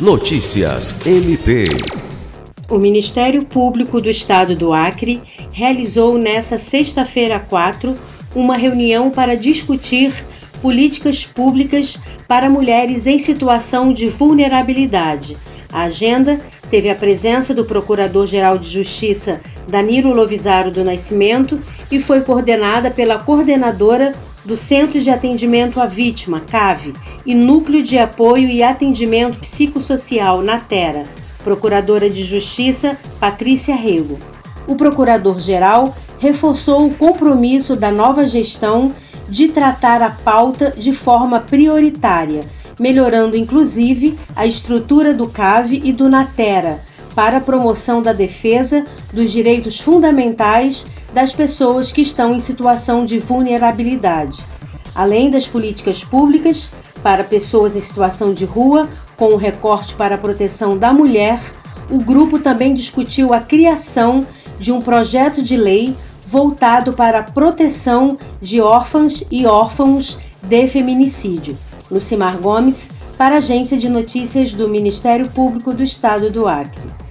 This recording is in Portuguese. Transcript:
Notícias MP. O Ministério Público do Estado do Acre realizou nesta sexta-feira 4 uma reunião para discutir políticas públicas para mulheres em situação de vulnerabilidade. A agenda teve a presença do Procurador-Geral de Justiça Danilo Lovisaro do Nascimento e foi coordenada pela coordenadora do Centro de Atendimento à Vítima, CAVE, e Núcleo de Apoio e Atendimento Psicossocial, NATERA, Procuradora de Justiça Patrícia Rego. O Procurador-Geral reforçou o compromisso da nova gestão de tratar a pauta de forma prioritária, melhorando inclusive a estrutura do CAVE e do NATERA para a promoção da defesa dos direitos fundamentais das pessoas que estão em situação de vulnerabilidade, além das políticas públicas para pessoas em situação de rua, com o recorte para a proteção da mulher, o grupo também discutiu a criação de um projeto de lei voltado para a proteção de órfãs e órfãos de feminicídio. Lucimar Gomes, para a Agência de Notícias do Ministério Público do Estado do Acre.